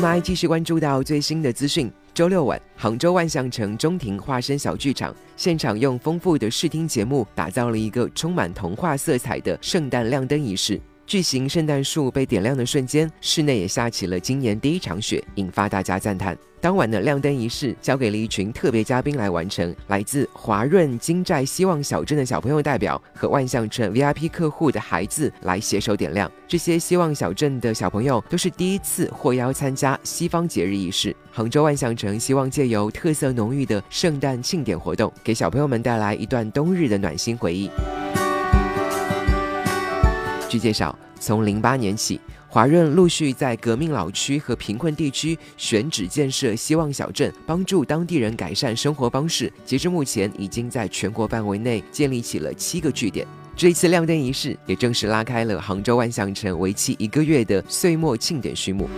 们来继续关注到最新的资讯。周六晚，杭州万象城中庭化身小剧场，现场用丰富的视听节目，打造了一个充满童话色彩的圣诞亮灯仪式。巨型圣诞树被点亮的瞬间，室内也下起了今年第一场雪，引发大家赞叹。当晚的亮灯仪式交给了一群特别嘉宾来完成，来自华润金寨希望小镇的小朋友代表和万象城 VIP 客户的孩子来携手点亮。这些希望小镇的小朋友都是第一次获邀参加西方节日仪式。杭州万象城希望借由特色浓郁的圣诞庆典活动，给小朋友们带来一段冬日的暖心回忆。据介绍，从零八年起，华润陆续在革命老区和贫困地区选址建设希望小镇，帮助当地人改善生活方式。截至目前，已经在全国范围内建立起了七个据点。这一次亮灯仪式，也正式拉开了杭州万象城为期一个月的岁末庆典序幕。